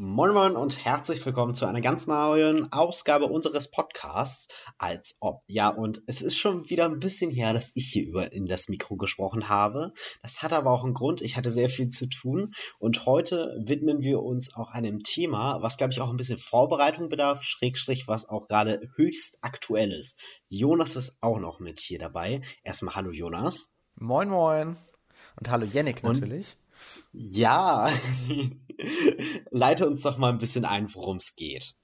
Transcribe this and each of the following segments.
Moin Moin und herzlich willkommen zu einer ganz neuen Ausgabe unseres Podcasts. Als ob. Ja, und es ist schon wieder ein bisschen her, dass ich hier über in das Mikro gesprochen habe. Das hat aber auch einen Grund. Ich hatte sehr viel zu tun. Und heute widmen wir uns auch einem Thema, was glaube ich auch ein bisschen Vorbereitung bedarf, Schrägstrich, was auch gerade höchst aktuell ist. Jonas ist auch noch mit hier dabei. Erstmal hallo Jonas. Moin Moin. Und hallo Yannick natürlich. Ja, leite uns doch mal ein bisschen ein, worum es geht.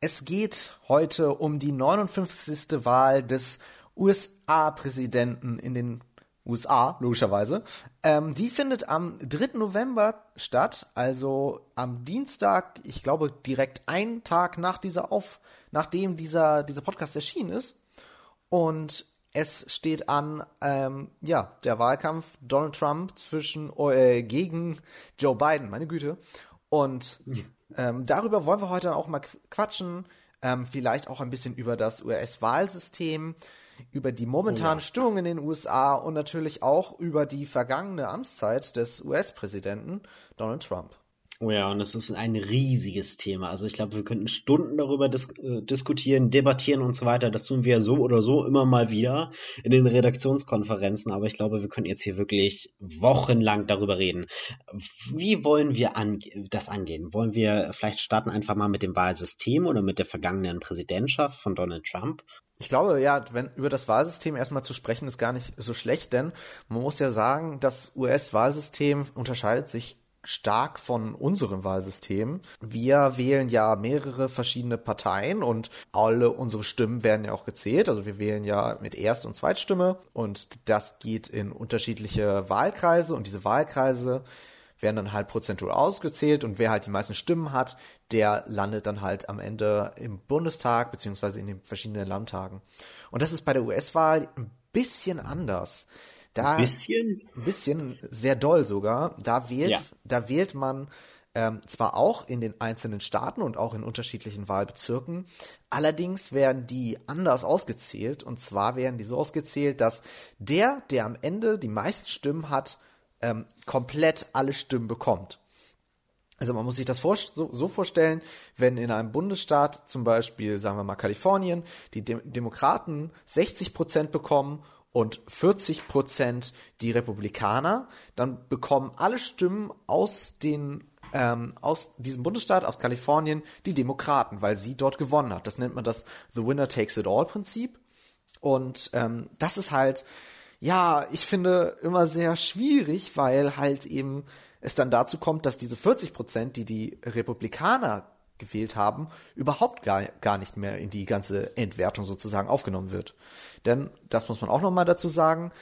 Es geht heute um die 59. Wahl des USA-Präsidenten in den USA, logischerweise. Ähm, die findet am 3. November statt, also am Dienstag, ich glaube direkt einen Tag nach dieser Auf, nachdem dieser, dieser Podcast erschienen ist. Und es steht an, ähm, ja, der Wahlkampf Donald Trump zwischen äh, gegen Joe Biden, meine Güte. Und ähm, darüber wollen wir heute auch mal quatschen. Ähm, vielleicht auch ein bisschen über das US-Wahlsystem, über die momentane oh ja. Stimmung in den USA und natürlich auch über die vergangene Amtszeit des US-Präsidenten Donald Trump. Oh ja, und es ist ein riesiges Thema. Also ich glaube, wir könnten Stunden darüber dis äh, diskutieren, debattieren und so weiter. Das tun wir so oder so immer mal wieder in den Redaktionskonferenzen. Aber ich glaube, wir können jetzt hier wirklich wochenlang darüber reden. Wie wollen wir an das angehen? Wollen wir vielleicht starten einfach mal mit dem Wahlsystem oder mit der vergangenen Präsidentschaft von Donald Trump? Ich glaube, ja, wenn über das Wahlsystem erstmal zu sprechen, ist gar nicht so schlecht, denn man muss ja sagen, das US-Wahlsystem unterscheidet sich stark von unserem Wahlsystem. Wir wählen ja mehrere verschiedene Parteien und alle unsere Stimmen werden ja auch gezählt. Also wir wählen ja mit Erst- und Zweitstimme und das geht in unterschiedliche Wahlkreise und diese Wahlkreise werden dann halt prozentual ausgezählt und wer halt die meisten Stimmen hat, der landet dann halt am Ende im Bundestag beziehungsweise in den verschiedenen Landtagen. Und das ist bei der US-Wahl ein bisschen anders. Da, ein bisschen? Ein bisschen, sehr doll sogar. Da wählt, ja. da wählt man ähm, zwar auch in den einzelnen Staaten und auch in unterschiedlichen Wahlbezirken, allerdings werden die anders ausgezählt. Und zwar werden die so ausgezählt, dass der, der am Ende die meisten Stimmen hat, ähm, komplett alle Stimmen bekommt. Also man muss sich das vor, so, so, vorstellen, wenn in einem Bundesstaat, zum Beispiel sagen wir mal Kalifornien, die Dem Demokraten 60 Prozent bekommen und 40 Prozent die Republikaner, dann bekommen alle Stimmen aus den ähm, aus diesem Bundesstaat, aus Kalifornien, die Demokraten, weil sie dort gewonnen hat. Das nennt man das The Winner Takes It All Prinzip. Und ähm, das ist halt, ja, ich finde immer sehr schwierig, weil halt eben es dann dazu kommt, dass diese 40 Prozent, die die Republikaner gewählt haben, überhaupt gar, gar nicht mehr in die ganze Entwertung sozusagen aufgenommen wird. Denn, das muss man auch nochmal dazu sagen,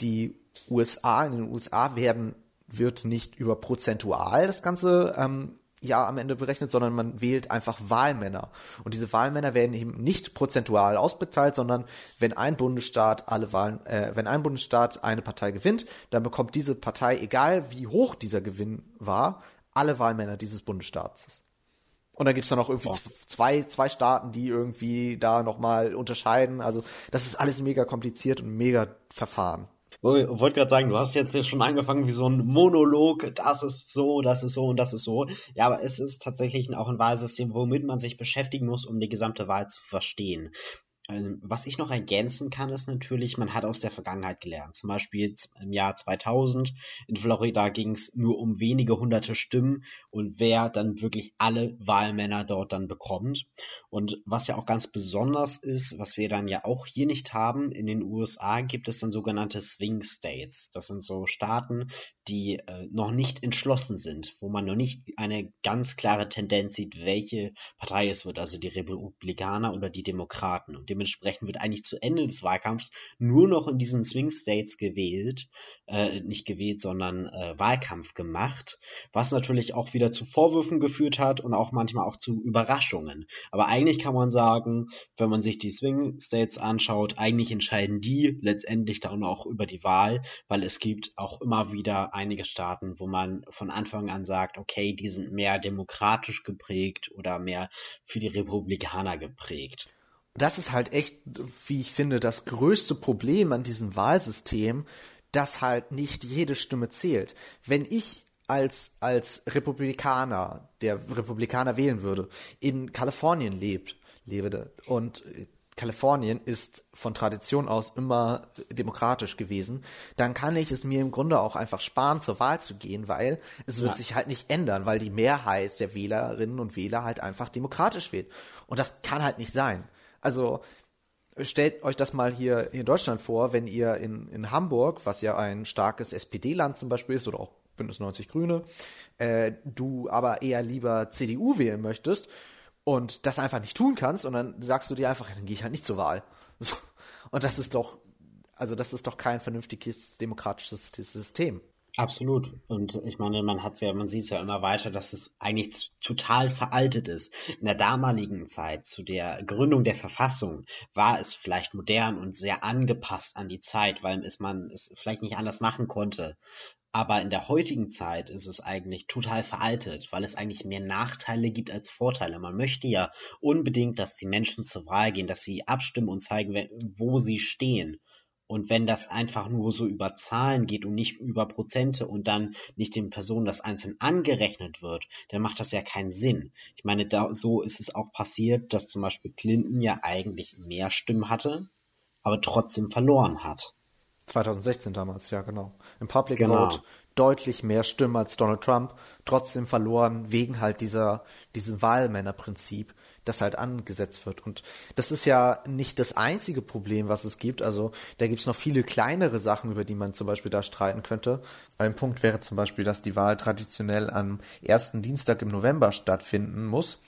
die USA, in den USA werden, wird nicht über prozentual das Ganze ähm, ja am Ende berechnet, sondern man wählt einfach Wahlmänner. Und diese Wahlmänner werden eben nicht prozentual ausbeteilt, sondern wenn ein Bundesstaat alle Wahlen, äh, wenn ein Bundesstaat eine Partei gewinnt, dann bekommt diese Partei, egal wie hoch dieser Gewinn war, alle Wahlmänner dieses Bundesstaats. Und dann gibt's dann noch irgendwie zwei, zwei Staaten, die irgendwie da nochmal unterscheiden. Also das ist alles mega kompliziert und mega verfahren. Ich wollte gerade sagen, du hast jetzt schon angefangen wie so ein Monolog, das ist so, das ist so und das ist so. Ja, aber es ist tatsächlich auch ein Wahlsystem, womit man sich beschäftigen muss, um die gesamte Wahl zu verstehen. Ähm, was ich noch ergänzen kann, ist natürlich, man hat aus der Vergangenheit gelernt. Zum Beispiel im Jahr 2000 in Florida ging es nur um wenige hunderte Stimmen und wer dann wirklich alle Wahlmänner dort dann bekommt. Und was ja auch ganz besonders ist, was wir dann ja auch hier nicht haben, in den USA gibt es dann sogenannte Swing States. Das sind so Staaten, die äh, noch nicht entschlossen sind, wo man noch nicht eine ganz klare Tendenz sieht, welche Partei es wird, also die Republikaner oder die Demokraten. Und dementsprechend wird eigentlich zu Ende des Wahlkampfs nur noch in diesen Swing States gewählt, äh, nicht gewählt, sondern äh, Wahlkampf gemacht, was natürlich auch wieder zu Vorwürfen geführt hat und auch manchmal auch zu Überraschungen. Aber eigentlich kann man sagen, wenn man sich die Swing States anschaut, eigentlich entscheiden die letztendlich dann auch über die Wahl, weil es gibt auch immer wieder einige Staaten, wo man von Anfang an sagt, okay, die sind mehr demokratisch geprägt oder mehr für die Republikaner geprägt das ist halt echt, wie ich finde, das größte Problem an diesem Wahlsystem, dass halt nicht jede Stimme zählt. Wenn ich als, als Republikaner, der Republikaner wählen würde, in Kalifornien lebt, lebe und Kalifornien ist von Tradition aus immer demokratisch gewesen, dann kann ich es mir im Grunde auch einfach sparen, zur Wahl zu gehen, weil es wird ja. sich halt nicht ändern, weil die Mehrheit der Wählerinnen und Wähler halt einfach demokratisch wählt. Und das kann halt nicht sein. Also stellt euch das mal hier in Deutschland vor, wenn ihr in, in Hamburg, was ja ein starkes SPD-Land zum Beispiel ist, oder auch Bündnis 90 Grüne, äh, du aber eher lieber CDU wählen möchtest und das einfach nicht tun kannst und dann sagst du dir einfach, dann gehe ich halt nicht zur Wahl. So. Und das ist doch, also das ist doch kein vernünftiges demokratisches System. Absolut. Und ich meine, man hat ja, man sieht es ja immer weiter, dass es eigentlich total veraltet ist. In der damaligen Zeit, zu der Gründung der Verfassung, war es vielleicht modern und sehr angepasst an die Zeit, weil es man es vielleicht nicht anders machen konnte. Aber in der heutigen Zeit ist es eigentlich total veraltet, weil es eigentlich mehr Nachteile gibt als Vorteile. Man möchte ja unbedingt, dass die Menschen zur Wahl gehen, dass sie abstimmen und zeigen, wo sie stehen. Und wenn das einfach nur so über Zahlen geht und nicht über Prozente und dann nicht den Personen das einzeln angerechnet wird, dann macht das ja keinen Sinn. Ich meine, da, so ist es auch passiert, dass zum Beispiel Clinton ja eigentlich mehr Stimmen hatte, aber trotzdem verloren hat. 2016 damals, ja genau. Im Public genau. Vote deutlich mehr Stimmen als Donald Trump, trotzdem verloren wegen halt dieser, diesem Wahlmännerprinzip, das halt angesetzt wird. Und das ist ja nicht das einzige Problem, was es gibt. Also da gibt es noch viele kleinere Sachen, über die man zum Beispiel da streiten könnte. Ein Punkt wäre zum Beispiel, dass die Wahl traditionell am ersten Dienstag im November stattfinden muss.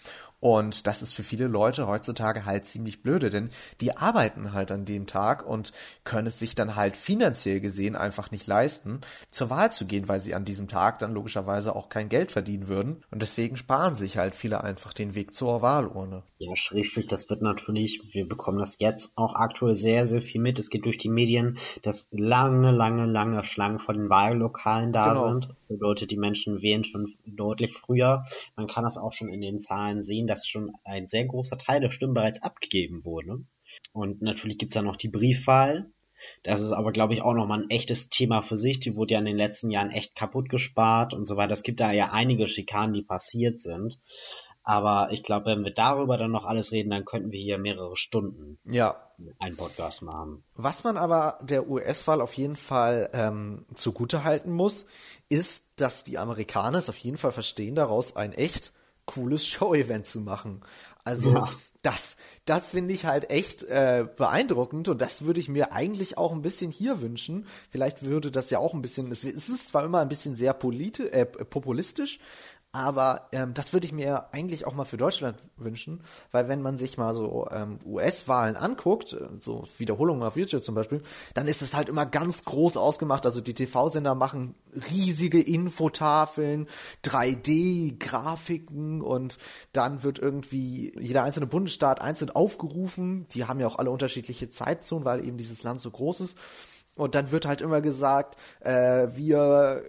Und das ist für viele Leute heutzutage halt ziemlich blöde, denn die arbeiten halt an dem Tag und können es sich dann halt finanziell gesehen einfach nicht leisten, zur Wahl zu gehen, weil sie an diesem Tag dann logischerweise auch kein Geld verdienen würden. Und deswegen sparen sich halt viele einfach den Weg zur Wahlurne. Ja, schriftlich, das wird natürlich, wir bekommen das jetzt auch aktuell sehr, sehr viel mit. Es geht durch die Medien, dass lange, lange, lange Schlangen vor den Wahllokalen da genau. sind. Bedeutet, die Menschen wählen schon deutlich früher. Man kann das auch schon in den Zahlen sehen, dass schon ein sehr großer Teil der Stimmen bereits abgegeben wurde. Und natürlich gibt's ja noch die Briefwahl. Das ist aber, glaube ich, auch nochmal ein echtes Thema für sich. Die wurde ja in den letzten Jahren echt kaputt gespart und so weiter. Es gibt da ja einige Schikanen, die passiert sind. Aber ich glaube, wenn wir darüber dann noch alles reden, dann könnten wir hier mehrere Stunden ja. einen Podcast machen. Was man aber der US-Wahl auf jeden Fall ähm, zugute halten muss, ist, dass die Amerikaner es auf jeden Fall verstehen, daraus ein echt cooles Show-Event zu machen. Also ja. das, das finde ich halt echt äh, beeindruckend und das würde ich mir eigentlich auch ein bisschen hier wünschen. Vielleicht würde das ja auch ein bisschen, es ist zwar immer ein bisschen sehr politi äh, populistisch, aber ähm, das würde ich mir eigentlich auch mal für Deutschland wünschen, weil wenn man sich mal so ähm, US-Wahlen anguckt, äh, so Wiederholungen auf YouTube zum Beispiel, dann ist es halt immer ganz groß ausgemacht. Also die TV-Sender machen riesige Infotafeln, 3D-Grafiken und dann wird irgendwie jeder einzelne Bundesstaat einzeln aufgerufen. Die haben ja auch alle unterschiedliche Zeitzonen, weil eben dieses Land so groß ist. Und dann wird halt immer gesagt, äh, wir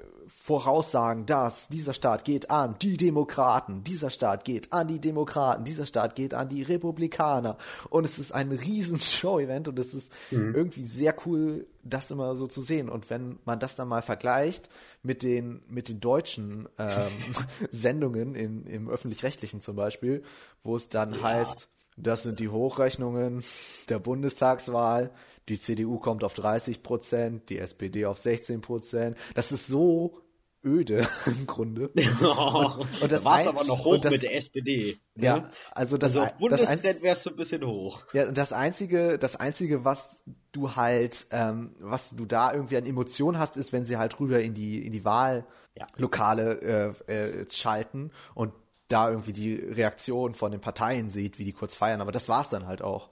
voraussagen, dass dieser Staat geht an die Demokraten, dieser Staat geht an die Demokraten, dieser Staat geht an die Republikaner. Und es ist ein riesen Show-Event und es ist mhm. irgendwie sehr cool, das immer so zu sehen. Und wenn man das dann mal vergleicht mit den, mit den deutschen ähm, Sendungen in, im öffentlich-rechtlichen zum Beispiel, wo es dann ja. heißt, das sind die Hochrechnungen der Bundestagswahl. Die CDU kommt auf 30 Prozent, die SPD auf 16 Prozent. Das ist so öde im Grunde. Oh, und das war es aber noch hoch das, mit der SPD. Ne? Ja, also das also auf Bundespräsident wärst du ein bisschen hoch. Ja, und das einzige, das einzige, was du halt, ähm, was du da irgendwie an Emotionen hast, ist, wenn sie halt rüber in die in die Wahllokale äh, äh, schalten und da irgendwie die Reaktion von den Parteien sieht, wie die kurz feiern. Aber das war's dann halt auch.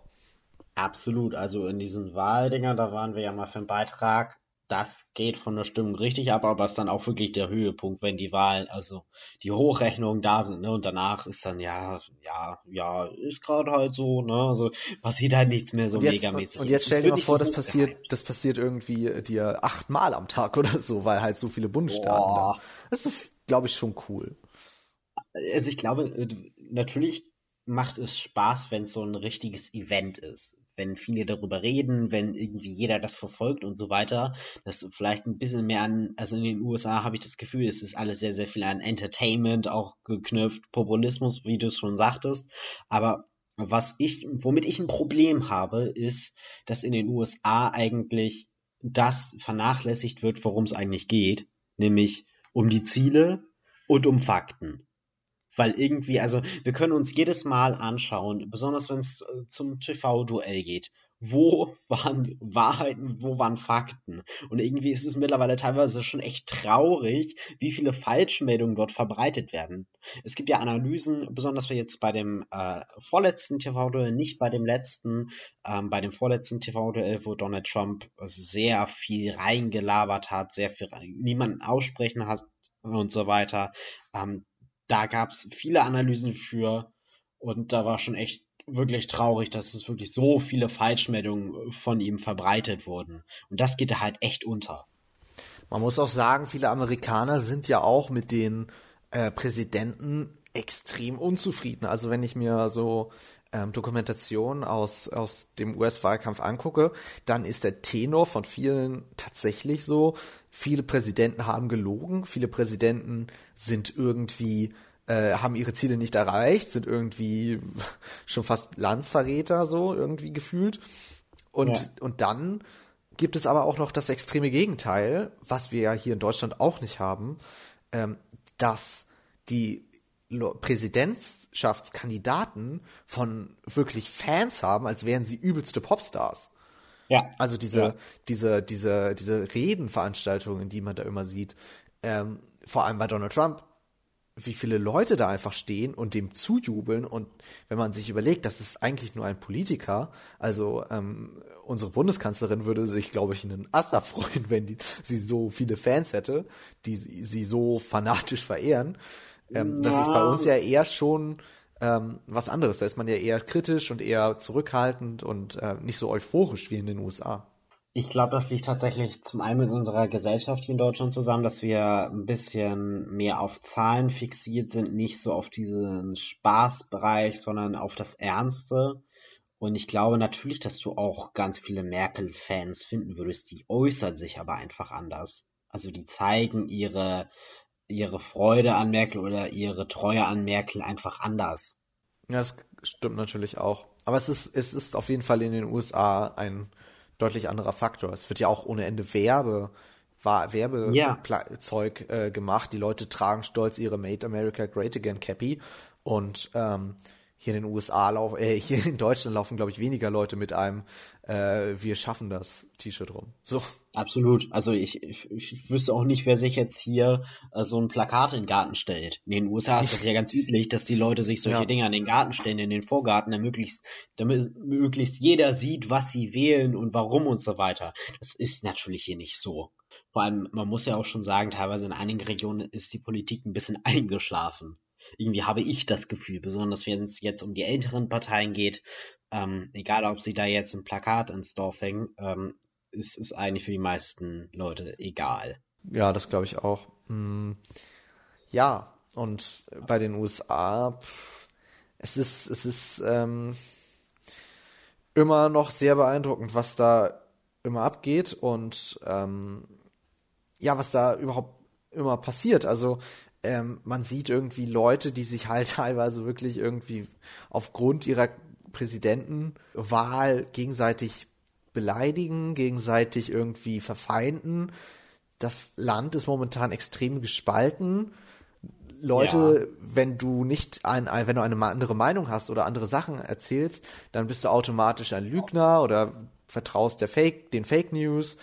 Absolut. Also in diesen Wahldinger, da waren wir ja mal für einen Beitrag das geht von der Stimmung richtig ab, aber es ist dann auch wirklich der Höhepunkt, wenn die Wahlen, also die Hochrechnungen da sind, ne? Und danach ist dann ja, ja, ja, ist gerade halt so, ne? Also passiert halt nichts mehr so und jetzt, megamäßig. Und jetzt stell dir mal vor, so das passiert, das passiert irgendwie dir achtmal am Tag oder so, weil halt so viele Bundesstaaten Boah. da. Das ist, glaube ich, schon cool. Also ich glaube, äh, natürlich macht es Spaß, wenn es so ein richtiges Event ist wenn viele darüber reden, wenn irgendwie jeder das verfolgt und so weiter, das vielleicht ein bisschen mehr an, also in den USA habe ich das Gefühl, es ist alles sehr, sehr viel an Entertainment auch geknüpft, Populismus, wie du es schon sagtest, aber was ich, womit ich ein Problem habe, ist, dass in den USA eigentlich das vernachlässigt wird, worum es eigentlich geht, nämlich um die Ziele und um Fakten. Weil irgendwie, also wir können uns jedes Mal anschauen, besonders wenn es äh, zum TV-Duell geht, wo waren Wahrheiten, wo waren Fakten. Und irgendwie ist es mittlerweile teilweise schon echt traurig, wie viele Falschmeldungen dort verbreitet werden. Es gibt ja Analysen, besonders jetzt bei dem äh, vorletzten TV-Duell, nicht bei dem letzten, ähm, bei dem vorletzten TV-Duell, wo Donald Trump sehr viel reingelabert hat, sehr viel niemanden aussprechen hat und so weiter. Ähm, da gab es viele Analysen für und da war schon echt wirklich traurig, dass es wirklich so viele Falschmeldungen von ihm verbreitet wurden. Und das geht da halt echt unter. Man muss auch sagen, viele Amerikaner sind ja auch mit den äh, Präsidenten extrem unzufrieden. Also wenn ich mir so ähm, Dokumentationen aus, aus dem US-Wahlkampf angucke, dann ist der Tenor von vielen tatsächlich so, viele Präsidenten haben gelogen, viele Präsidenten sind irgendwie äh, haben ihre Ziele nicht erreicht, sind irgendwie schon fast Landsverräter so irgendwie gefühlt. Und, ja. und dann gibt es aber auch noch das extreme Gegenteil, was wir ja hier in Deutschland auch nicht haben, ähm, dass die Präsidentschaftskandidaten von wirklich Fans haben, als wären sie übelste Popstars. Ja. Also diese, ja. diese, diese, diese Redenveranstaltungen, die man da immer sieht, ähm, vor allem bei Donald Trump, wie viele Leute da einfach stehen und dem zujubeln und wenn man sich überlegt, das ist eigentlich nur ein Politiker, also ähm, unsere Bundeskanzlerin würde sich, glaube ich, einen Assa freuen, wenn die, sie so viele Fans hätte, die sie so fanatisch verehren. Ähm, ja. Das ist bei uns ja eher schon ähm, was anderes. Da ist man ja eher kritisch und eher zurückhaltend und äh, nicht so euphorisch wie in den USA. Ich glaube, das liegt tatsächlich zum einen mit unserer Gesellschaft hier in Deutschland zusammen, dass wir ein bisschen mehr auf Zahlen fixiert sind, nicht so auf diesen Spaßbereich, sondern auf das Ernste. Und ich glaube natürlich, dass du auch ganz viele Merkel-Fans finden würdest, die äußern sich aber einfach anders. Also die zeigen ihre ihre Freude an Merkel oder ihre Treue an Merkel einfach anders. Ja, das stimmt natürlich auch. Aber es ist, es ist auf jeden Fall in den USA ein deutlich anderer Faktor. Es wird ja auch ohne Ende Werbe, Werbezeug ja. äh, gemacht. Die Leute tragen stolz ihre Made America Great Again Cappy und ähm, hier in den USA laufen, äh, hier in Deutschland laufen, glaube ich, weniger Leute mit einem äh, Wir schaffen das T-Shirt rum. So. Absolut. Also ich, ich, ich wüsste auch nicht, wer sich jetzt hier äh, so ein Plakat in den Garten stellt. In den USA ist das ja ganz üblich, dass die Leute sich solche ja. Dinge an den Garten stellen, in den Vorgarten, damit möglichst, damit möglichst jeder sieht, was sie wählen und warum und so weiter. Das ist natürlich hier nicht so. Vor allem, man muss ja auch schon sagen, teilweise in einigen Regionen ist die Politik ein bisschen eingeschlafen. Irgendwie habe ich das Gefühl, besonders wenn es jetzt um die älteren Parteien geht, ähm, egal ob sie da jetzt ein Plakat ins Dorf hängen, ähm, ist es eigentlich für die meisten Leute egal. Ja, das glaube ich auch. Hm. Ja, und bei den USA, pff, es ist, es ist ähm, immer noch sehr beeindruckend, was da immer abgeht und ähm, ja, was da überhaupt immer passiert. Also ähm, man sieht irgendwie Leute, die sich halt teilweise wirklich irgendwie aufgrund ihrer Präsidentenwahl gegenseitig beleidigen, gegenseitig irgendwie verfeinden. Das Land ist momentan extrem gespalten. Leute, ja. wenn du nicht ein, ein, wenn du eine andere Meinung hast oder andere Sachen erzählst, dann bist du automatisch ein Lügner oder vertraust der Fake, den Fake News.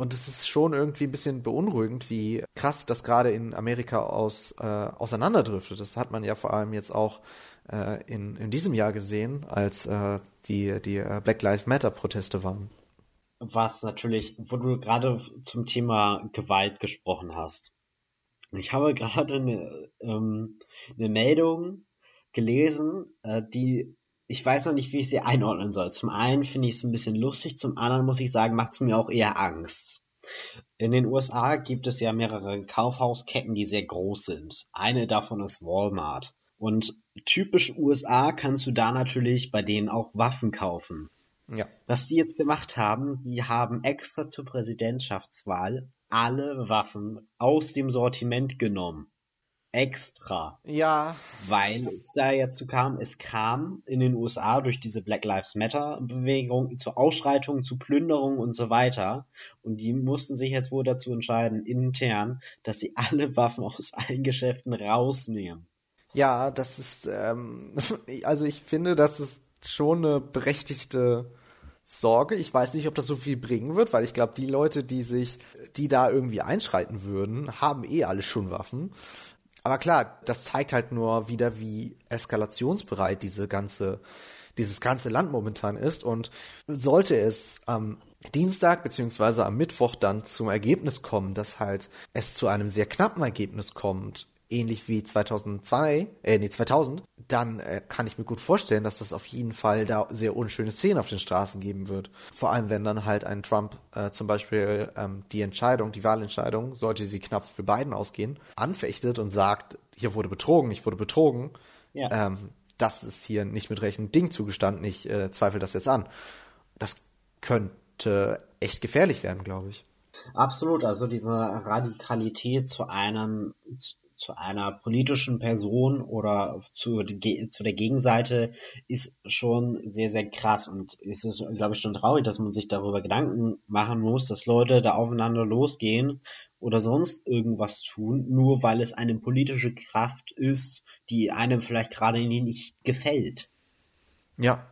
Und es ist schon irgendwie ein bisschen beunruhigend, wie krass das gerade in Amerika aus, äh, auseinanderdriftet. Das hat man ja vor allem jetzt auch äh, in, in diesem Jahr gesehen, als äh, die, die äh, Black Lives Matter Proteste waren. Was natürlich, wo du gerade zum Thema Gewalt gesprochen hast. Ich habe gerade eine, ähm, eine Meldung gelesen, äh, die ich weiß noch nicht, wie ich sie einordnen soll. Zum einen finde ich es ein bisschen lustig, zum anderen muss ich sagen, macht es mir auch eher Angst. In den USA gibt es ja mehrere Kaufhausketten, die sehr groß sind. Eine davon ist Walmart. Und typisch USA kannst du da natürlich bei denen auch Waffen kaufen. Ja. Was die jetzt gemacht haben, die haben extra zur Präsidentschaftswahl alle Waffen aus dem Sortiment genommen extra. Ja. Weil es da jetzt zu kam, es kam in den USA durch diese Black Lives Matter Bewegung zu Ausschreitungen, zu Plünderungen und so weiter. Und die mussten sich jetzt wohl dazu entscheiden, intern, dass sie alle Waffen aus allen Geschäften rausnehmen. Ja, das ist, ähm, also ich finde, das ist schon eine berechtigte Sorge. Ich weiß nicht, ob das so viel bringen wird, weil ich glaube, die Leute, die sich, die da irgendwie einschreiten würden, haben eh alle schon Waffen. Aber klar, das zeigt halt nur wieder, wie eskalationsbereit diese ganze, dieses ganze Land momentan ist. Und sollte es am Dienstag beziehungsweise am Mittwoch dann zum Ergebnis kommen, dass halt es zu einem sehr knappen Ergebnis kommt, ähnlich wie 2002, äh, nee, 2000, dann äh, kann ich mir gut vorstellen, dass das auf jeden Fall da sehr unschöne Szenen auf den Straßen geben wird. Vor allem, wenn dann halt ein Trump äh, zum Beispiel ähm, die Entscheidung, die Wahlentscheidung, sollte sie knapp für Biden ausgehen, anfechtet und sagt, hier wurde betrogen, ich wurde betrogen. Ja. Ähm, das ist hier nicht mit rechten Ding zugestanden, ich äh, zweifle das jetzt an. Das könnte echt gefährlich werden, glaube ich. Absolut, also diese Radikalität zu einem zu einer politischen Person oder zu, zu der Gegenseite ist schon sehr, sehr krass und es ist, glaube ich, schon traurig, dass man sich darüber Gedanken machen muss, dass Leute da aufeinander losgehen oder sonst irgendwas tun, nur weil es eine politische Kraft ist, die einem vielleicht gerade nicht gefällt. Ja,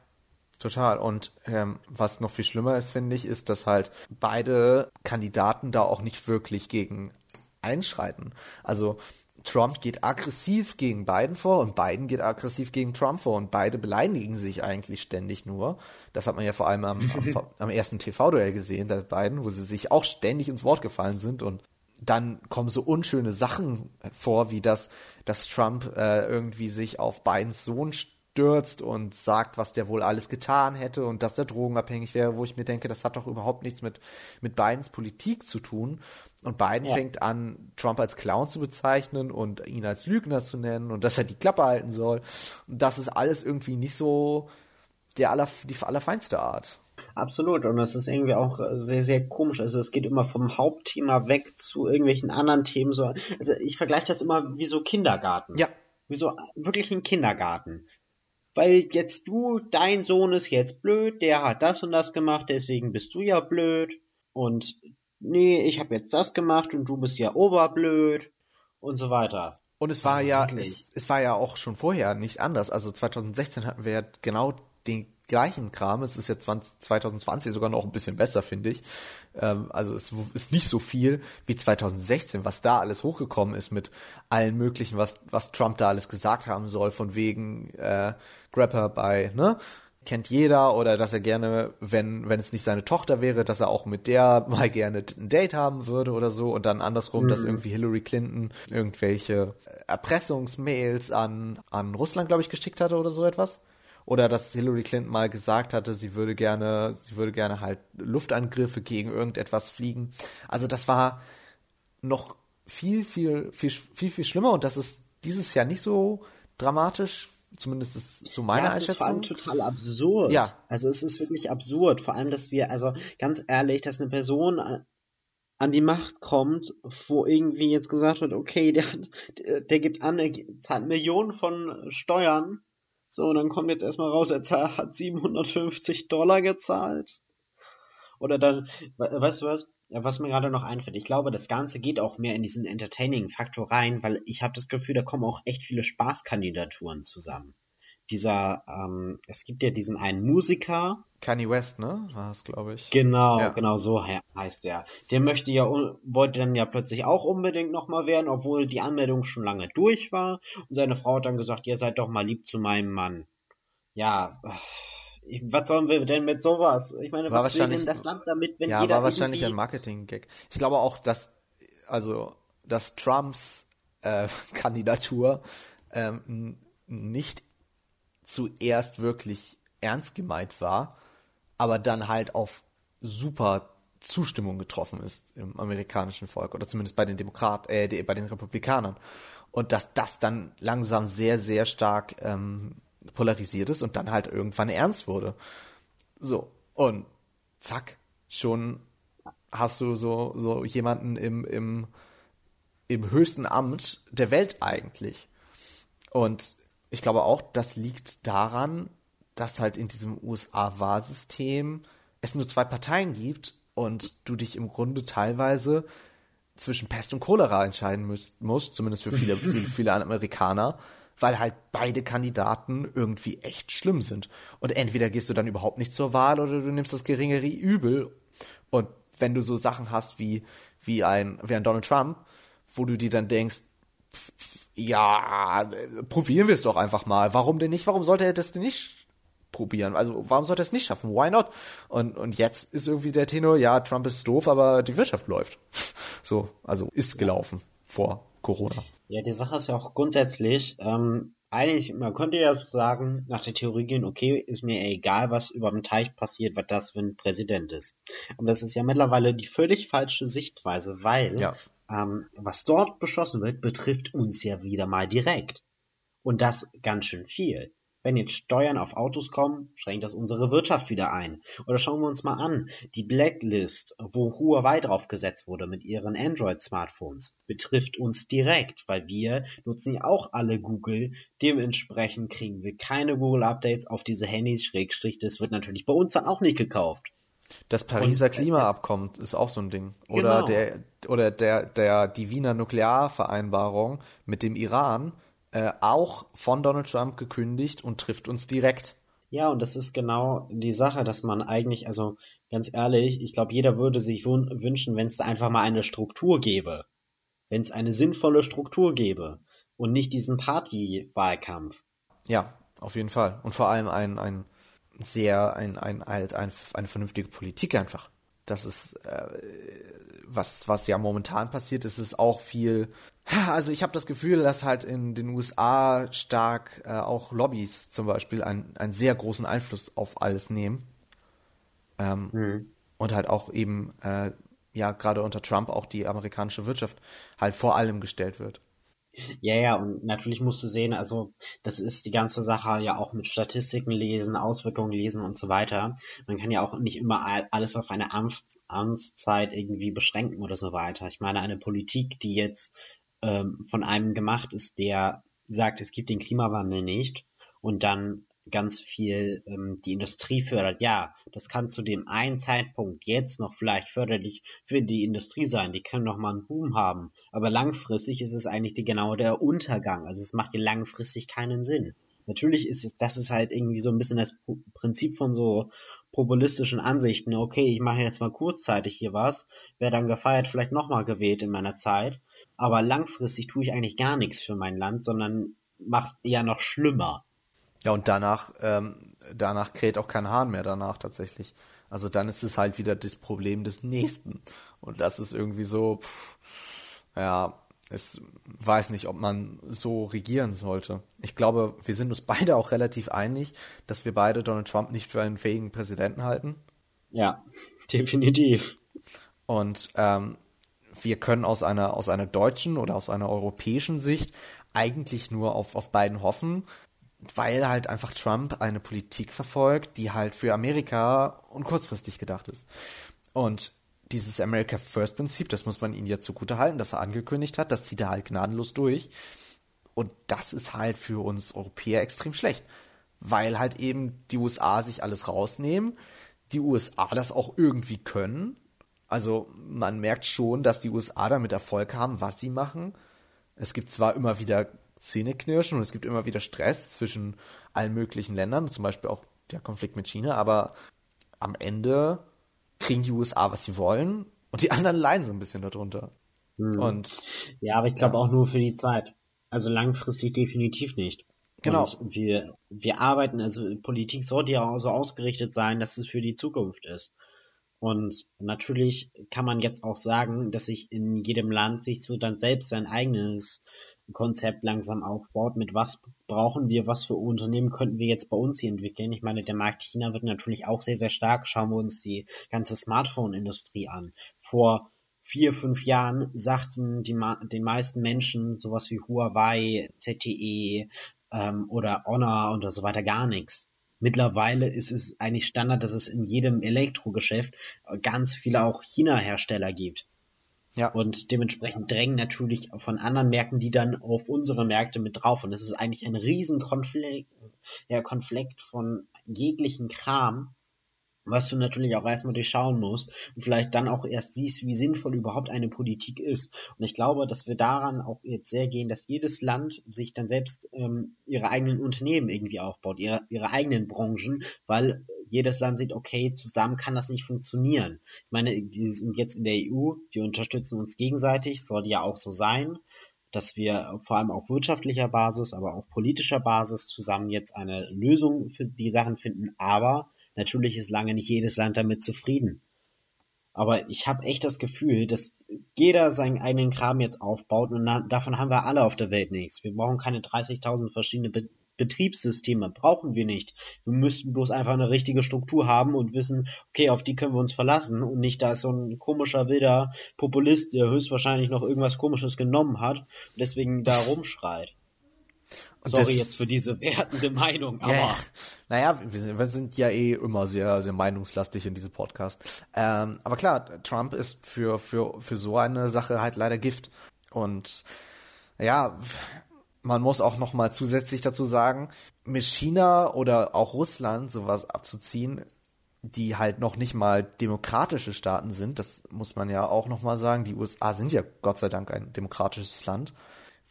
Total. Und ähm, was noch viel schlimmer ist, finde ich, ist, dass halt beide Kandidaten da auch nicht wirklich gegen einschreiten. Also Trump geht aggressiv gegen Biden vor und Biden geht aggressiv gegen Trump vor und beide beleidigen sich eigentlich ständig nur. Das hat man ja vor allem am, am, am ersten TV-Duell gesehen, der beiden, wo sie sich auch ständig ins Wort gefallen sind und dann kommen so unschöne Sachen vor, wie das, dass Trump äh, irgendwie sich auf Bidens Sohn stürzt und sagt, was der wohl alles getan hätte und dass er drogenabhängig wäre, wo ich mir denke, das hat doch überhaupt nichts mit, mit Bidens Politik zu tun. Und Biden ja. fängt an, Trump als Clown zu bezeichnen und ihn als Lügner zu nennen und dass er die Klappe halten soll. Und das ist alles irgendwie nicht so der aller, die allerfeinste Art. Absolut. Und das ist irgendwie auch sehr, sehr komisch. Also es geht immer vom Hauptthema weg zu irgendwelchen anderen Themen. So, also ich vergleiche das immer wie so Kindergarten. Ja. Wie so wirklich ein Kindergarten weil jetzt du, dein Sohn ist jetzt blöd, der hat das und das gemacht, deswegen bist du ja blöd und nee, ich habe jetzt das gemacht und du bist ja oberblöd und so weiter. Und es war ja, es, es, war ja auch schon vorher nicht anders. Also 2016 hatten wir ja genau den gleichen Kram. Es ist jetzt 20, 2020 sogar noch ein bisschen besser, finde ich. Ähm, also es ist nicht so viel wie 2016, was da alles hochgekommen ist mit allen möglichen, was, was Trump da alles gesagt haben soll, von wegen äh, Grapper bei, ne? Kennt jeder oder dass er gerne, wenn, wenn es nicht seine Tochter wäre, dass er auch mit der mal gerne ein Date haben würde oder so und dann andersrum, mhm. dass irgendwie Hillary Clinton irgendwelche Erpressungsmails an, an Russland, glaube ich, geschickt hatte oder so etwas oder dass Hillary Clinton mal gesagt hatte, sie würde gerne, sie würde gerne halt Luftangriffe gegen irgendetwas fliegen. Also das war noch viel, viel, viel, viel, viel schlimmer und das ist dieses Jahr nicht so dramatisch, zumindest ist zu meiner ja, Einschätzung. Ist vor allem total absurd. Ja. Also es ist wirklich absurd. Vor allem, dass wir, also ganz ehrlich, dass eine Person an die Macht kommt, wo irgendwie jetzt gesagt wird, okay, der, der, der gibt an, er zahlt Millionen von Steuern so, und dann kommt jetzt erstmal raus, er hat 750 Dollar gezahlt. Oder dann, weißt du was? Was mir gerade noch einfällt, ich glaube, das Ganze geht auch mehr in diesen Entertaining-Faktor rein, weil ich habe das Gefühl, da kommen auch echt viele Spaßkandidaturen zusammen dieser, ähm, es gibt ja diesen einen Musiker. Kanye West, ne? War es, glaube ich. Genau, ja. genau so heißt er. Der möchte ja, wollte dann ja plötzlich auch unbedingt nochmal werden, obwohl die Anmeldung schon lange durch war. Und seine Frau hat dann gesagt, ihr seid doch mal lieb zu meinem Mann. Ja, was sollen wir denn mit sowas? Ich meine, war was will denn das Land damit, wenn ja, jeder war wahrscheinlich ein Marketing-Gag. Ich glaube auch, dass, also, dass Trumps äh, Kandidatur ähm, nicht zuerst wirklich ernst gemeint war, aber dann halt auf super Zustimmung getroffen ist im amerikanischen Volk oder zumindest bei den Demokraten, äh, bei den Republikanern und dass das dann langsam sehr sehr stark ähm, polarisiert ist und dann halt irgendwann ernst wurde. So Und zack, schon hast du so, so jemanden im, im, im höchsten Amt der Welt eigentlich. Und ich glaube auch, das liegt daran, dass halt in diesem USA-Wahrsystem es nur zwei Parteien gibt und du dich im Grunde teilweise zwischen Pest und Cholera entscheiden müsst, musst, zumindest für viele, viele, viele Amerikaner, weil halt beide Kandidaten irgendwie echt schlimm sind. Und entweder gehst du dann überhaupt nicht zur Wahl oder du nimmst das geringere Übel. Und wenn du so Sachen hast wie, wie ein, wie ein Donald Trump, wo du dir dann denkst, pff, ja, probieren wir es doch einfach mal. Warum denn nicht? Warum sollte er das denn nicht probieren? Also, warum sollte er es nicht schaffen? Why not? Und, und jetzt ist irgendwie der Tenor, ja, Trump ist doof, aber die Wirtschaft läuft. So, also ist gelaufen vor Corona. Ja, die Sache ist ja auch grundsätzlich, ähm, eigentlich, man könnte ja sagen, nach der Theorie gehen, okay, ist mir egal, was über dem Teich passiert, was das für ein Präsident ist. Aber das ist ja mittlerweile die völlig falsche Sichtweise, weil ja. ähm, was dort beschlossen wird, betrifft uns ja wieder mal direkt. Und das ganz schön viel. Wenn jetzt Steuern auf Autos kommen, schränkt das unsere Wirtschaft wieder ein. Oder schauen wir uns mal an, die Blacklist, wo Huawei draufgesetzt wurde mit ihren Android-Smartphones, betrifft uns direkt, weil wir nutzen ja auch alle Google. Dementsprechend kriegen wir keine Google-Updates auf diese Handys, Schrägstrich, das wird natürlich bei uns dann auch nicht gekauft. Das Pariser Klimaabkommen ist auch so ein Ding. Oder genau. der oder der der die Wiener Nuklearvereinbarung mit dem Iran äh, auch von Donald Trump gekündigt und trifft uns direkt. Ja, und das ist genau die Sache, dass man eigentlich, also ganz ehrlich, ich glaube, jeder würde sich wünschen, wenn es da einfach mal eine Struktur gäbe. Wenn es eine sinnvolle Struktur gäbe und nicht diesen Party-Wahlkampf. Ja, auf jeden Fall. Und vor allem ein, ein sehr, ein, ein, ein, ein eine vernünftige Politik einfach. Das ist, äh, was, was ja momentan passiert, ist es auch viel also ich habe das Gefühl, dass halt in den USA stark äh, auch Lobbys zum Beispiel einen, einen sehr großen Einfluss auf alles nehmen. Ähm, mhm. Und halt auch eben, äh, ja, gerade unter Trump auch die amerikanische Wirtschaft halt vor allem gestellt wird. Ja, ja, und natürlich musst du sehen, also das ist die ganze Sache ja auch mit Statistiken lesen, Auswirkungen lesen und so weiter. Man kann ja auch nicht immer alles auf eine Amts Amtszeit irgendwie beschränken oder so weiter. Ich meine, eine Politik, die jetzt ähm, von einem gemacht ist, der sagt, es gibt den Klimawandel nicht und dann ganz viel ähm, die Industrie fördert. Ja, das kann zu dem einen Zeitpunkt jetzt noch vielleicht förderlich für die Industrie sein. Die können noch mal einen Boom haben. Aber langfristig ist es eigentlich die, genau der Untergang. Also es macht dir langfristig keinen Sinn. Natürlich ist es, das ist halt irgendwie so ein bisschen das Prinzip von so populistischen Ansichten. Okay, ich mache jetzt mal kurzzeitig hier was, wer dann gefeiert, vielleicht nochmal gewählt in meiner Zeit aber langfristig tue ich eigentlich gar nichts für mein Land, sondern mach's eher noch schlimmer. Ja, und danach, ähm, danach kräht auch kein Hahn mehr danach tatsächlich. Also dann ist es halt wieder das Problem des Nächsten. Und das ist irgendwie so, pff, ja, es weiß nicht, ob man so regieren sollte. Ich glaube, wir sind uns beide auch relativ einig, dass wir beide Donald Trump nicht für einen fähigen Präsidenten halten. Ja, definitiv. Und ähm, wir können aus einer, aus einer deutschen oder aus einer europäischen Sicht eigentlich nur auf, auf beiden hoffen, weil halt einfach Trump eine Politik verfolgt, die halt für Amerika und kurzfristig gedacht ist. Und dieses America First Prinzip, das muss man ihm ja zugute halten, dass er angekündigt hat, das zieht er halt gnadenlos durch. Und das ist halt für uns Europäer extrem schlecht, weil halt eben die USA sich alles rausnehmen, die USA das auch irgendwie können also man merkt schon, dass die USA damit Erfolg haben, was sie machen. Es gibt zwar immer wieder Zähneknirschen und es gibt immer wieder Stress zwischen allen möglichen Ländern, zum Beispiel auch der Konflikt mit China, aber am Ende kriegen die USA, was sie wollen und die anderen leiden so ein bisschen darunter. Hm. Und ja, aber ich glaube auch nur für die Zeit. Also langfristig definitiv nicht. Genau. Und wir, wir arbeiten, also Politik sollte ja auch so ausgerichtet sein, dass es für die Zukunft ist. Und natürlich kann man jetzt auch sagen, dass sich in jedem Land sich so dann selbst sein eigenes Konzept langsam aufbaut. Mit was brauchen wir, was für Unternehmen könnten wir jetzt bei uns hier entwickeln? Ich meine, der Markt China wird natürlich auch sehr, sehr stark. Schauen wir uns die ganze Smartphone-Industrie an. Vor vier, fünf Jahren sagten die, den meisten Menschen sowas wie Huawei, ZTE ähm, oder Honor und so weiter gar nichts. Mittlerweile ist es eigentlich Standard, dass es in jedem Elektrogeschäft ganz viele auch China-Hersteller gibt. Ja. Und dementsprechend drängen natürlich von anderen Märkten die dann auf unsere Märkte mit drauf. Und es ist eigentlich ein Riesenkonflikt, ja, Konflikt von jeglichen Kram, was du natürlich auch erstmal durchschauen musst und vielleicht dann auch erst siehst, wie sinnvoll überhaupt eine Politik ist. Und ich glaube, dass wir daran auch jetzt sehr gehen, dass jedes Land sich dann selbst ähm, ihre eigenen Unternehmen irgendwie aufbaut, ihre, ihre eigenen Branchen, weil jedes Land sieht, okay, zusammen kann das nicht funktionieren. Ich meine, wir sind jetzt in der EU, wir unterstützen uns gegenseitig, sollte ja auch so sein dass wir vor allem auf wirtschaftlicher Basis, aber auch politischer Basis zusammen jetzt eine Lösung für die Sachen finden. Aber Natürlich ist lange nicht jedes Land damit zufrieden. Aber ich habe echt das Gefühl, dass jeder seinen eigenen Kram jetzt aufbaut und davon haben wir alle auf der Welt nichts. Wir brauchen keine 30.000 verschiedene Be Betriebssysteme, brauchen wir nicht. Wir müssten bloß einfach eine richtige Struktur haben und wissen, okay, auf die können wir uns verlassen und nicht, da ist so ein komischer wilder Populist, der höchstwahrscheinlich noch irgendwas komisches genommen hat und deswegen da rumschreit. Sorry das, jetzt für diese wertende Meinung, aber. Yeah. Naja, wir, wir, sind ja eh immer sehr, sehr meinungslastig in diesem Podcast. Ähm, aber klar, Trump ist für, für, für so eine Sache halt leider Gift. Und ja, man muss auch noch mal zusätzlich dazu sagen, mit China oder auch Russland sowas abzuziehen, die halt noch nicht mal demokratische Staaten sind, das muss man ja auch noch mal sagen. Die USA sind ja Gott sei Dank ein demokratisches Land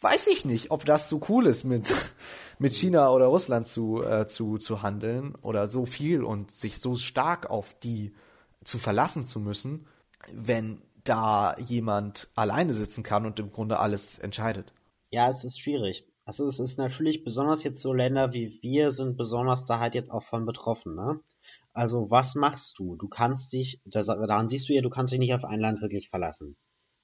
weiß ich nicht, ob das so cool ist, mit, mit China oder Russland zu, äh, zu, zu handeln oder so viel und sich so stark auf die zu verlassen zu müssen, wenn da jemand alleine sitzen kann und im Grunde alles entscheidet. Ja, es ist schwierig. Also es ist natürlich besonders jetzt so Länder wie wir sind besonders da halt jetzt auch von betroffen, ne? Also was machst du? Du kannst dich, daran siehst du ja, du kannst dich nicht auf ein Land wirklich verlassen.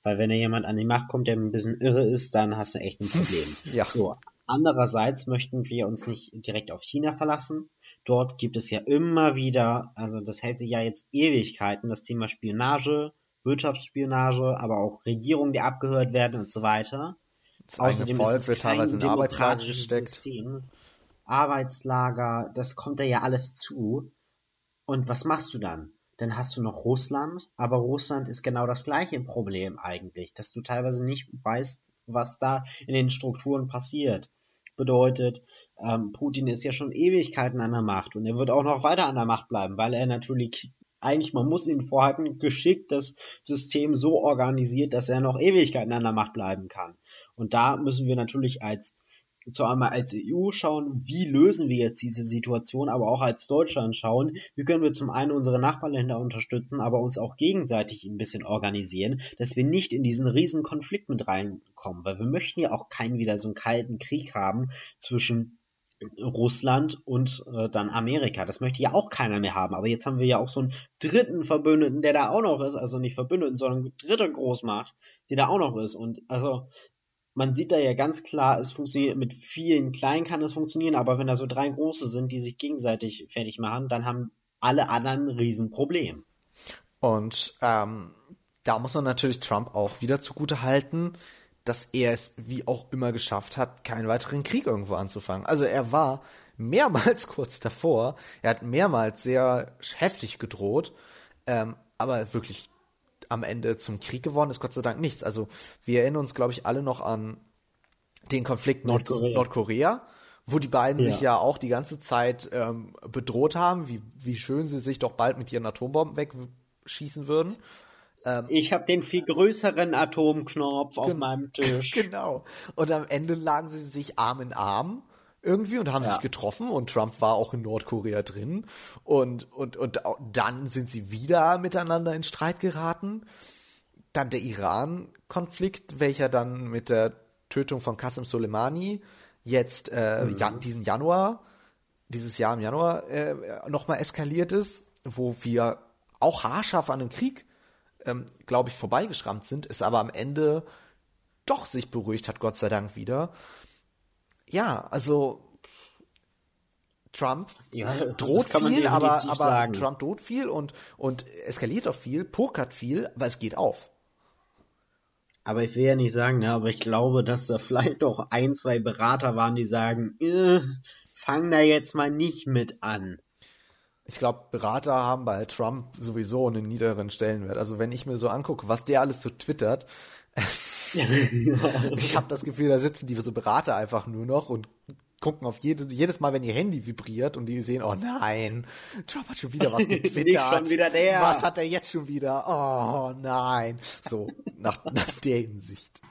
Weil wenn da jemand an die Macht kommt, der ein bisschen irre ist, dann hast du echt ein Problem. ja. So. Andererseits möchten wir uns nicht direkt auf China verlassen. Dort gibt es ja immer wieder, also das hält sich ja jetzt Ewigkeiten, das Thema Spionage, Wirtschaftsspionage, aber auch Regierungen, die abgehört werden und so weiter. Das Außerdem Volk ist es wird teilweise in Arbeitslager gesteckt. System. Arbeitslager, das kommt da ja alles zu. Und was machst du dann? Dann hast du noch Russland, aber Russland ist genau das gleiche Problem eigentlich, dass du teilweise nicht weißt, was da in den Strukturen passiert. Bedeutet, ähm, Putin ist ja schon Ewigkeiten an der Macht und er wird auch noch weiter an der Macht bleiben, weil er natürlich eigentlich, man muss ihn vorhalten, geschickt das System so organisiert, dass er noch Ewigkeiten an der Macht bleiben kann. Und da müssen wir natürlich als zu einmal als EU schauen, wie lösen wir jetzt diese Situation, aber auch als Deutschland schauen, wie können wir zum einen unsere Nachbarländer unterstützen, aber uns auch gegenseitig ein bisschen organisieren, dass wir nicht in diesen riesen Konflikt mit reinkommen, weil wir möchten ja auch keinen wieder so einen kalten Krieg haben zwischen Russland und äh, dann Amerika. Das möchte ja auch keiner mehr haben. Aber jetzt haben wir ja auch so einen dritten Verbündeten, der da auch noch ist. Also nicht Verbündeten, sondern dritte Großmacht, die da auch noch ist. Und also man sieht da ja ganz klar, es funktioniert mit vielen kleinen kann es funktionieren, aber wenn da so drei große sind, die sich gegenseitig fertig machen, dann haben alle anderen ein Riesenproblem. Und ähm, da muss man natürlich Trump auch wieder zugute halten, dass er es wie auch immer geschafft hat, keinen weiteren Krieg irgendwo anzufangen. Also er war mehrmals kurz davor, er hat mehrmals sehr heftig gedroht, ähm, aber wirklich am Ende zum Krieg geworden ist Gott sei Dank nichts. Also wir erinnern uns, glaube ich, alle noch an den Konflikt mit Nordkorea, Nordkorea wo die beiden ja. sich ja auch die ganze Zeit ähm, bedroht haben, wie, wie schön sie sich doch bald mit ihren Atombomben wegschießen würden. Ähm, ich habe den viel größeren Atomknopf auf meinem Tisch. Genau. Und am Ende lagen sie sich Arm in Arm irgendwie und haben ja. sich getroffen und Trump war auch in Nordkorea drin und, und, und dann sind sie wieder miteinander in Streit geraten. Dann der Iran-Konflikt, welcher dann mit der Tötung von Qasem Soleimani jetzt äh, mhm. jan diesen Januar, dieses Jahr im Januar äh, nochmal eskaliert ist, wo wir auch haarscharf an dem Krieg, ähm, glaube ich, vorbeigeschrammt sind, es aber am Ende doch sich beruhigt hat, Gott sei Dank wieder ja, also Trump ja, das, droht das viel, aber, aber Trump droht viel und, und eskaliert auch viel, pokert viel, aber es geht auf. Aber ich will ja nicht sagen, ne, aber ich glaube, dass da vielleicht auch ein, zwei Berater waren, die sagen, äh, fang da jetzt mal nicht mit an. Ich glaube, Berater haben bei Trump sowieso einen niederen Stellenwert. Also wenn ich mir so angucke, was der alles so twittert, ich habe das Gefühl, da sitzen diese Berater einfach nur noch und gucken auf jede, jedes Mal, wenn ihr Handy vibriert und die sehen, oh nein, Trump hat schon wieder was getwittert. wieder der. Was hat er jetzt schon wieder? Oh nein. So, nach, nach der Hinsicht.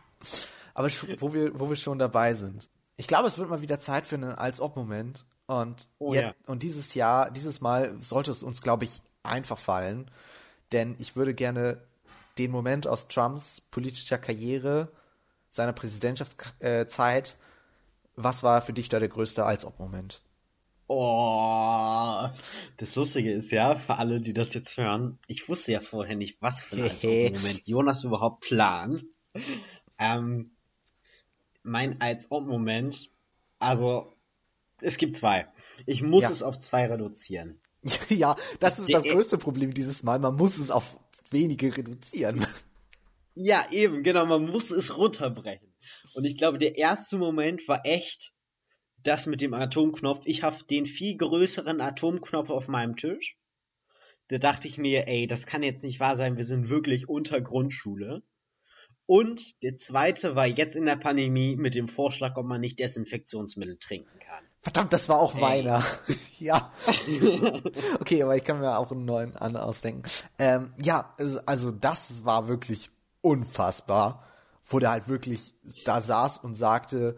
Aber wo wir, wo wir schon dabei sind. Ich glaube, es wird mal wieder Zeit für einen Als-Ob-Moment. Und, oh, ja. und dieses Jahr, dieses Mal sollte es uns, glaube ich, einfach fallen. Denn ich würde gerne den Moment aus Trumps politischer Karriere, seiner Präsidentschaftszeit, was war für dich da der größte Als-Ob-Moment? Oh, das Lustige ist ja, für alle, die das jetzt hören, ich wusste ja vorher nicht, was für ein Als-Ob-Moment Jonas überhaupt plant. Ähm, mein Als-Ob-Moment, also es gibt zwei. Ich muss ja. es auf zwei reduzieren. ja, das ist das größte Problem dieses Mal. Man muss es auf wenige reduzieren. Ja, eben, genau. Man muss es runterbrechen. Und ich glaube, der erste Moment war echt das mit dem Atomknopf. Ich habe den viel größeren Atomknopf auf meinem Tisch. Da dachte ich mir, ey, das kann jetzt nicht wahr sein. Wir sind wirklich unter Grundschule. Und der zweite war jetzt in der Pandemie mit dem Vorschlag, ob man nicht Desinfektionsmittel trinken kann. Verdammt, das war auch Ey. meiner. Ja. okay, aber ich kann mir auch einen neuen an ausdenken. Ähm, ja, also das war wirklich unfassbar, wo der halt wirklich da saß und sagte,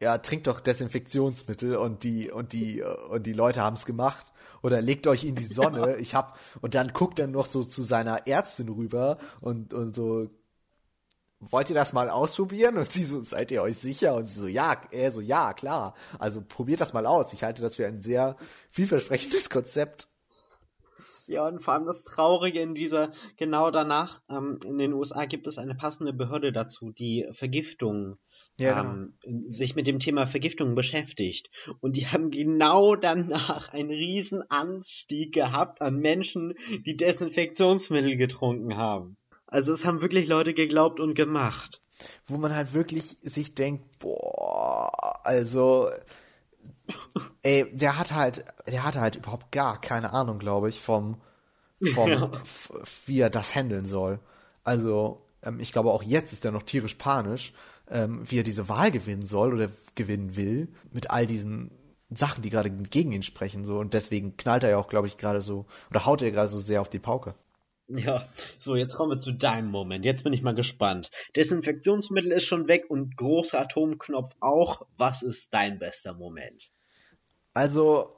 ja, trinkt doch Desinfektionsmittel und die und die und die Leute haben es gemacht oder legt euch in die Sonne. Ich hab und dann guckt er noch so zu seiner Ärztin rüber und und so wollt ihr das mal ausprobieren? Und sie so, seid ihr euch sicher? Und sie so, ja, er so, ja, klar. Also probiert das mal aus. Ich halte das für ein sehr vielversprechendes Konzept. Ja, und vor allem das Traurige in dieser, genau danach, ähm, in den USA gibt es eine passende Behörde dazu, die Vergiftung, ja, ähm, genau. sich mit dem Thema Vergiftung beschäftigt. Und die haben genau danach einen riesen Anstieg gehabt an Menschen, die Desinfektionsmittel getrunken haben. Also es haben wirklich Leute geglaubt und gemacht. Wo man halt wirklich sich denkt, boah, also ey, der hat halt, der hatte halt überhaupt gar keine Ahnung, glaube ich, vom, vom ja. wie er das handeln soll. Also, ähm, ich glaube auch jetzt ist er noch tierisch panisch, ähm, wie er diese Wahl gewinnen soll oder gewinnen will, mit all diesen Sachen, die gerade gegen ihn sprechen, so. Und deswegen knallt er ja auch, glaube ich, gerade so, oder haut er gerade so sehr auf die Pauke. Ja, so, jetzt kommen wir zu deinem Moment. Jetzt bin ich mal gespannt. Desinfektionsmittel ist schon weg und großer Atomknopf auch. Was ist dein bester Moment? Also,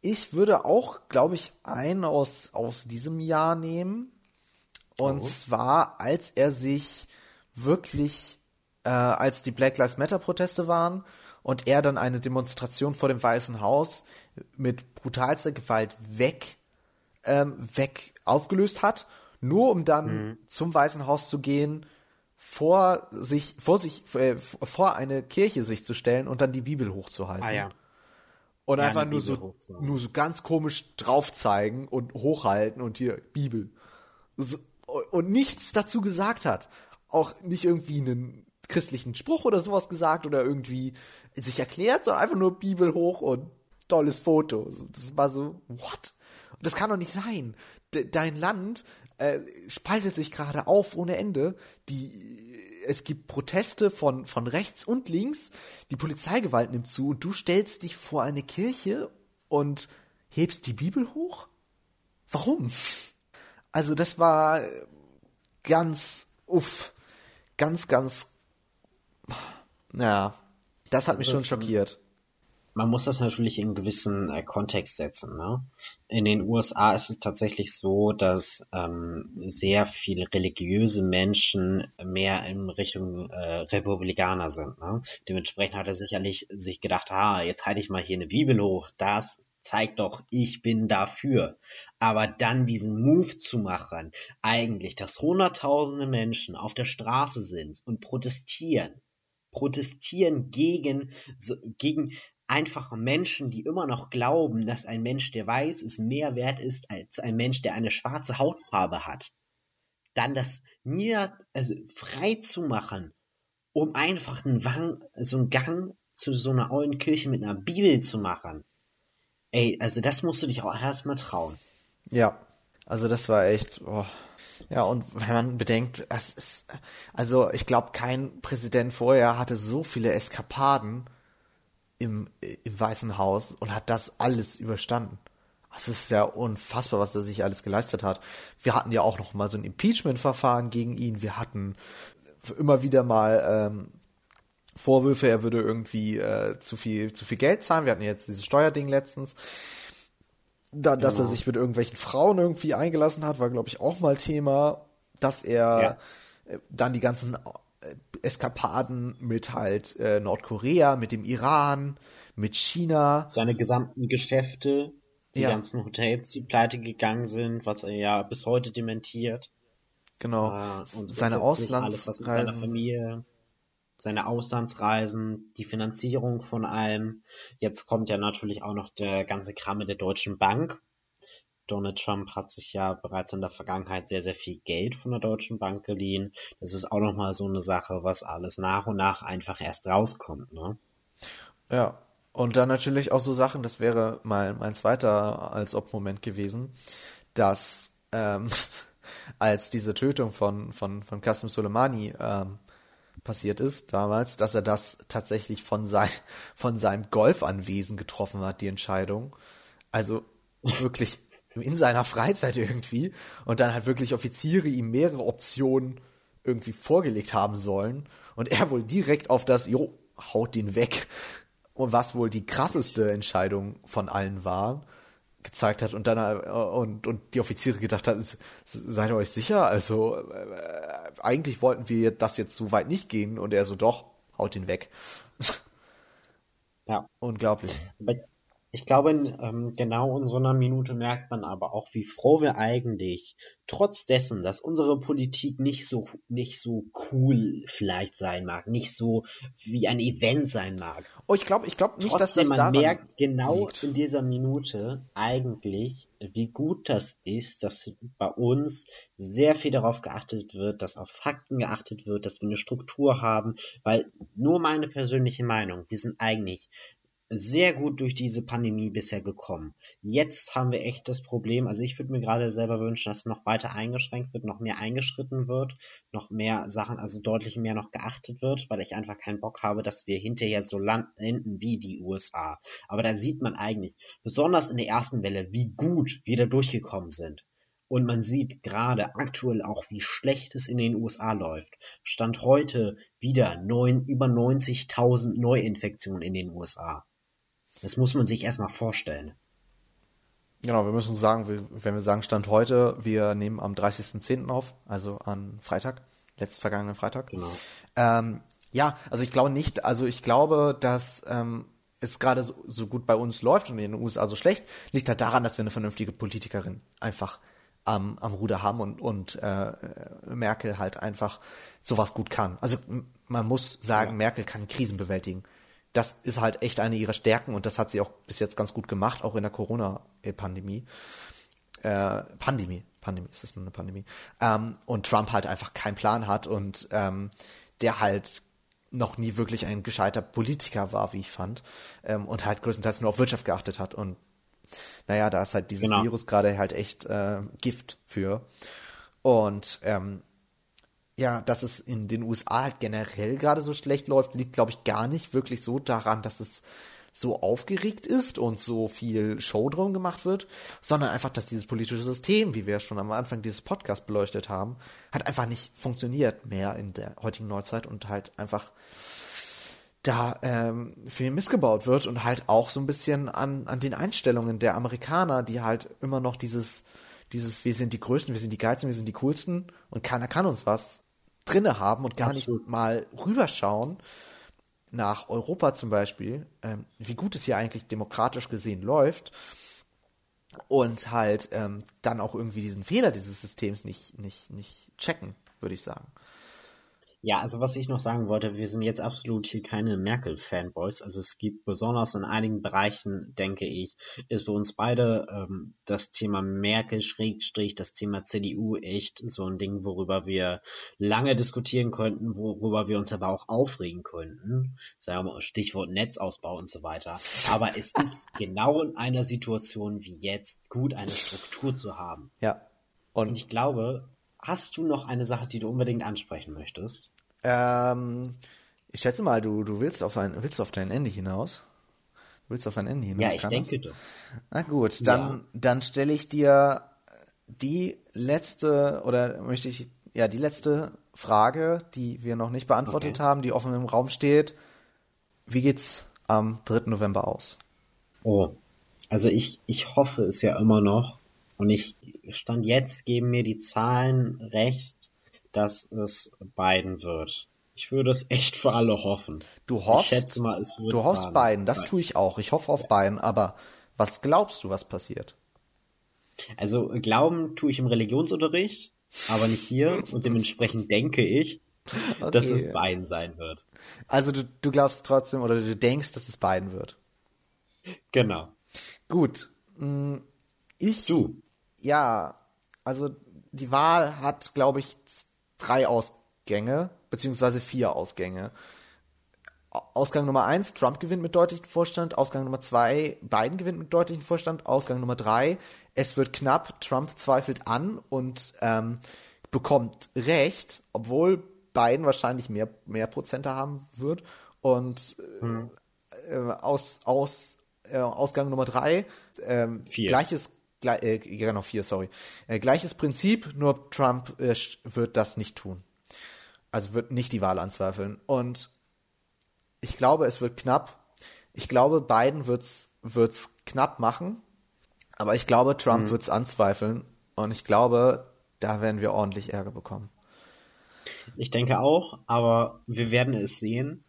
ich würde auch, glaube ich, einen aus, aus diesem Jahr nehmen. Und oh. zwar, als er sich wirklich, äh, als die Black Lives Matter Proteste waren und er dann eine Demonstration vor dem Weißen Haus mit brutalster Gewalt weg ähm, weg aufgelöst hat, nur um dann mhm. zum Weißen Haus zu gehen, vor sich, vor sich, äh, vor eine Kirche sich zu stellen und dann die Bibel hochzuhalten. Ah, ja. Und ja, einfach nur so, nur so ganz komisch drauf zeigen und hochhalten und hier Bibel. So, und nichts dazu gesagt hat. Auch nicht irgendwie einen christlichen Spruch oder sowas gesagt oder irgendwie sich erklärt, sondern einfach nur Bibel hoch und tolles Foto. Das war so, what? Das kann doch nicht sein. De dein Land äh, spaltet sich gerade auf ohne Ende. Die, es gibt Proteste von, von rechts und links. Die Polizeigewalt nimmt zu und du stellst dich vor eine Kirche und hebst die Bibel hoch? Warum? Also das war ganz, uff, ganz, ganz, naja, das hat mich schon schockiert man muss das natürlich in einen gewissen äh, Kontext setzen. Ne? In den USA ist es tatsächlich so, dass ähm, sehr viele religiöse Menschen mehr in Richtung äh, Republikaner sind. Ne? Dementsprechend hat er sicherlich sich gedacht, ah, jetzt halte ich mal hier eine Bibel hoch, das zeigt doch, ich bin dafür. Aber dann diesen Move zu machen, eigentlich, dass hunderttausende Menschen auf der Straße sind und protestieren, protestieren gegen, gegen einfache Menschen, die immer noch glauben, dass ein Mensch, der weiß ist, mehr wert ist als ein Mensch, der eine schwarze Hautfarbe hat, dann das nieder, also frei zu machen, um einfach einen Wang, so einen Gang zu so einer ollen Kirche mit einer Bibel zu machen. Ey, also das musst du dich auch erstmal trauen. Ja, also das war echt. Oh. Ja, und wenn man bedenkt, es ist, also ich glaube, kein Präsident vorher hatte so viele Eskapaden im, im Weißen Haus und hat das alles überstanden. Das ist ja unfassbar, was er sich alles geleistet hat. Wir hatten ja auch noch mal so ein Impeachment-Verfahren gegen ihn. Wir hatten immer wieder mal ähm, Vorwürfe, er würde irgendwie äh, zu viel zu viel Geld zahlen. Wir hatten jetzt dieses Steuerding letztens. Da, dass genau. er sich mit irgendwelchen Frauen irgendwie eingelassen hat, war glaube ich auch mal Thema. Dass er ja. Dann die ganzen Eskapaden mit halt äh, Nordkorea, mit dem Iran, mit China. Seine gesamten Geschäfte, die ja. ganzen Hotels, die pleite gegangen sind, was er ja bis heute dementiert. Genau. Äh, und seine Auslandsreisen. seiner Familie, seine Auslandsreisen, die Finanzierung von allem. Jetzt kommt ja natürlich auch noch der ganze Kram mit der Deutschen Bank. Donald Trump hat sich ja bereits in der Vergangenheit sehr, sehr viel Geld von der Deutschen Bank geliehen. Das ist auch nochmal so eine Sache, was alles nach und nach einfach erst rauskommt, ne? Ja. Und dann natürlich auch so Sachen, das wäre mal mein zweiter als Ob-Moment gewesen, dass ähm, als diese Tötung von, von, von Qasem Soleimani ähm, passiert ist damals, dass er das tatsächlich von, sein, von seinem Golfanwesen getroffen hat, die Entscheidung. Also wirklich in seiner Freizeit irgendwie und dann halt wirklich Offiziere ihm mehrere Optionen irgendwie vorgelegt haben sollen und er wohl direkt auf das, jo, haut den weg. Und was wohl die krasseste Entscheidung von allen war, gezeigt hat und dann äh, und, und die Offiziere gedacht hat, seid ihr euch sicher? Also äh, eigentlich wollten wir das jetzt so weit nicht gehen und er so doch, haut ihn weg. Ja. Unglaublich. Aber ich glaube, ähm, genau in so einer Minute merkt man aber auch, wie froh wir eigentlich, trotz dessen, dass unsere Politik nicht so, nicht so cool vielleicht sein mag, nicht so wie ein Event sein mag. Oh, ich glaube, ich glaube nicht, Trotzdem, dass das man merkt genau liegt. in dieser Minute eigentlich, wie gut das ist, dass bei uns sehr viel darauf geachtet wird, dass auf Fakten geachtet wird, dass wir eine Struktur haben, weil nur meine persönliche Meinung, wir sind eigentlich sehr gut durch diese Pandemie bisher gekommen. Jetzt haben wir echt das Problem, also ich würde mir gerade selber wünschen, dass noch weiter eingeschränkt wird, noch mehr eingeschritten wird, noch mehr Sachen, also deutlich mehr noch geachtet wird, weil ich einfach keinen Bock habe, dass wir hinterher so landen wie die USA. Aber da sieht man eigentlich, besonders in der ersten Welle, wie gut wir da durchgekommen sind. Und man sieht gerade aktuell auch, wie schlecht es in den USA läuft. Stand heute wieder neun, über 90.000 Neuinfektionen in den USA. Das muss man sich erstmal vorstellen. Genau, wir müssen sagen, wenn wir sagen Stand heute, wir nehmen am 30.10. auf, also an Freitag, letzten vergangenen Freitag. Genau. Ähm, ja, also ich glaube nicht, also ich glaube, dass ähm, es gerade so, so, gut bei uns läuft und in den USA so schlecht, liegt halt daran, dass wir eine vernünftige Politikerin einfach am, am Ruder haben und, und äh, Merkel halt einfach sowas gut kann. Also man muss sagen, ja. Merkel kann Krisen bewältigen das ist halt echt eine ihrer Stärken und das hat sie auch bis jetzt ganz gut gemacht, auch in der Corona-Pandemie. Äh, Pandemie, Pandemie, ist das nur eine Pandemie? Ähm, und Trump halt einfach keinen Plan hat und ähm, der halt noch nie wirklich ein gescheiter Politiker war, wie ich fand, ähm, und halt größtenteils nur auf Wirtschaft geachtet hat. Und naja, da ist halt dieses genau. Virus gerade halt echt äh, Gift für. Und ähm, ja, dass es in den USA halt generell gerade so schlecht läuft, liegt, glaube ich, gar nicht wirklich so daran, dass es so aufgeregt ist und so viel Show drum gemacht wird, sondern einfach, dass dieses politische System, wie wir schon am Anfang dieses Podcasts beleuchtet haben, halt einfach nicht funktioniert mehr in der heutigen Neuzeit und halt einfach da ähm, viel missgebaut wird und halt auch so ein bisschen an, an den Einstellungen der Amerikaner, die halt immer noch dieses, dieses, wir sind die Größten, wir sind die Geilsten, wir sind die Coolsten und keiner kann uns was, drinne haben und gar Absolut. nicht mal rüberschauen nach Europa zum Beispiel, ähm, wie gut es hier eigentlich demokratisch gesehen läuft und halt ähm, dann auch irgendwie diesen Fehler dieses Systems nicht, nicht, nicht checken, würde ich sagen. Ja, also was ich noch sagen wollte, wir sind jetzt absolut hier keine Merkel-Fanboys. Also es gibt besonders in einigen Bereichen, denke ich, ist für uns beide ähm, das Thema Merkel Schrägstrich, das Thema CDU echt so ein Ding, worüber wir lange diskutieren könnten, worüber wir uns aber auch aufregen könnten. Sagen wir mal Stichwort Netzausbau und so weiter. Aber es ist genau in einer Situation wie jetzt gut, eine Struktur zu haben. Ja. Und, und ich glaube, Hast du noch eine Sache, die du unbedingt ansprechen möchtest? Ähm, ich schätze mal, du, du willst auf ein, willst du auf dein Ende hinaus? Willst du auf ein Ende hinaus? Ja, ich denke doch. Na gut, dann, ja. dann stelle ich dir die letzte, oder möchte ich, ja, die letzte Frage, die wir noch nicht beantwortet okay. haben, die offen im Raum steht. Wie geht's am 3. November aus? Oh, also ich, ich hoffe es ja immer noch, und ich stand jetzt geben mir die Zahlen recht, dass es Biden wird. Ich würde es echt für alle hoffen. Du hoffst, ich schätze mal, es wird du hoffst Biden. Das tue ich auch. Ich hoffe auf Biden. Aber was glaubst du, was passiert? Also glauben tue ich im Religionsunterricht, aber nicht hier. Und dementsprechend denke ich, okay. dass es Biden sein wird. Also du, du glaubst trotzdem oder du denkst, dass es Biden wird. Genau. Gut. Hm, ich. Du ja, also die Wahl hat, glaube ich, drei Ausgänge, beziehungsweise vier Ausgänge. Ausgang Nummer eins, Trump gewinnt mit deutlichem Vorstand. Ausgang Nummer zwei, Biden gewinnt mit deutlichem Vorstand. Ausgang Nummer drei, es wird knapp, Trump zweifelt an und ähm, bekommt Recht, obwohl Biden wahrscheinlich mehr, mehr Prozente haben wird. Und hm. äh, aus, aus, äh, Ausgang Nummer drei, äh, gleiches Gle äh, genau vier, sorry. Äh, gleiches Prinzip, nur Trump äh, wird das nicht tun. Also wird nicht die Wahl anzweifeln. Und ich glaube, es wird knapp. Ich glaube, Biden wird's wird's knapp machen. Aber ich glaube, Trump mhm. wird's anzweifeln. Und ich glaube, da werden wir ordentlich Ärger bekommen. Ich denke auch, aber wir werden es sehen.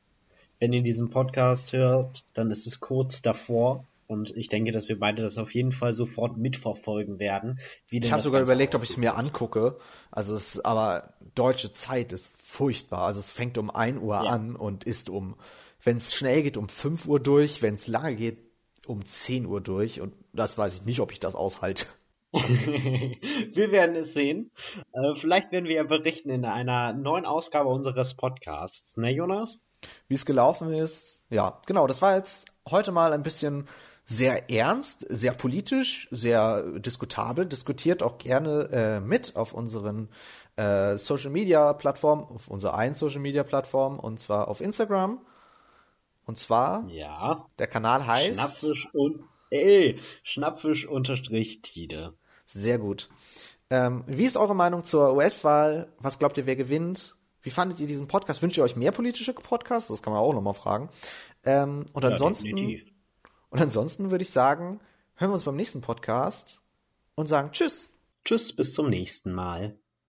Wenn ihr diesen Podcast hört, dann ist es kurz davor. Und ich denke, dass wir beide das auf jeden Fall sofort mitverfolgen werden. ich habe sogar überlegt, ob ich es mir angucke. Also es, aber deutsche Zeit ist furchtbar. Also es fängt um 1 Uhr ja. an und ist um, wenn es schnell geht, um 5 Uhr durch, wenn es lange geht, um 10 Uhr durch. Und das weiß ich nicht, ob ich das aushalte. wir werden es sehen. Äh, vielleicht werden wir ja berichten in einer neuen Ausgabe unseres Podcasts. Ne, Jonas? Wie es gelaufen ist. Ja, genau. Das war jetzt heute mal ein bisschen sehr ernst, sehr politisch, sehr diskutabel, diskutiert auch gerne äh, mit auf unseren äh, Social Media Plattformen, auf unserer einen Social Media Plattform und zwar auf Instagram. Und zwar, ja, der Kanal heißt Schnappfisch und ey, Schnappfisch unterstrich Tide. Sehr gut. Ähm, wie ist eure Meinung zur US-Wahl? Was glaubt ihr, wer gewinnt? Wie fandet ihr diesen Podcast? Wünscht ihr euch mehr politische Podcasts? Das kann man auch nochmal fragen. Ähm, und ja, ansonsten definitiv. Und ansonsten würde ich sagen, hören wir uns beim nächsten Podcast und sagen Tschüss. Tschüss, bis zum nächsten Mal.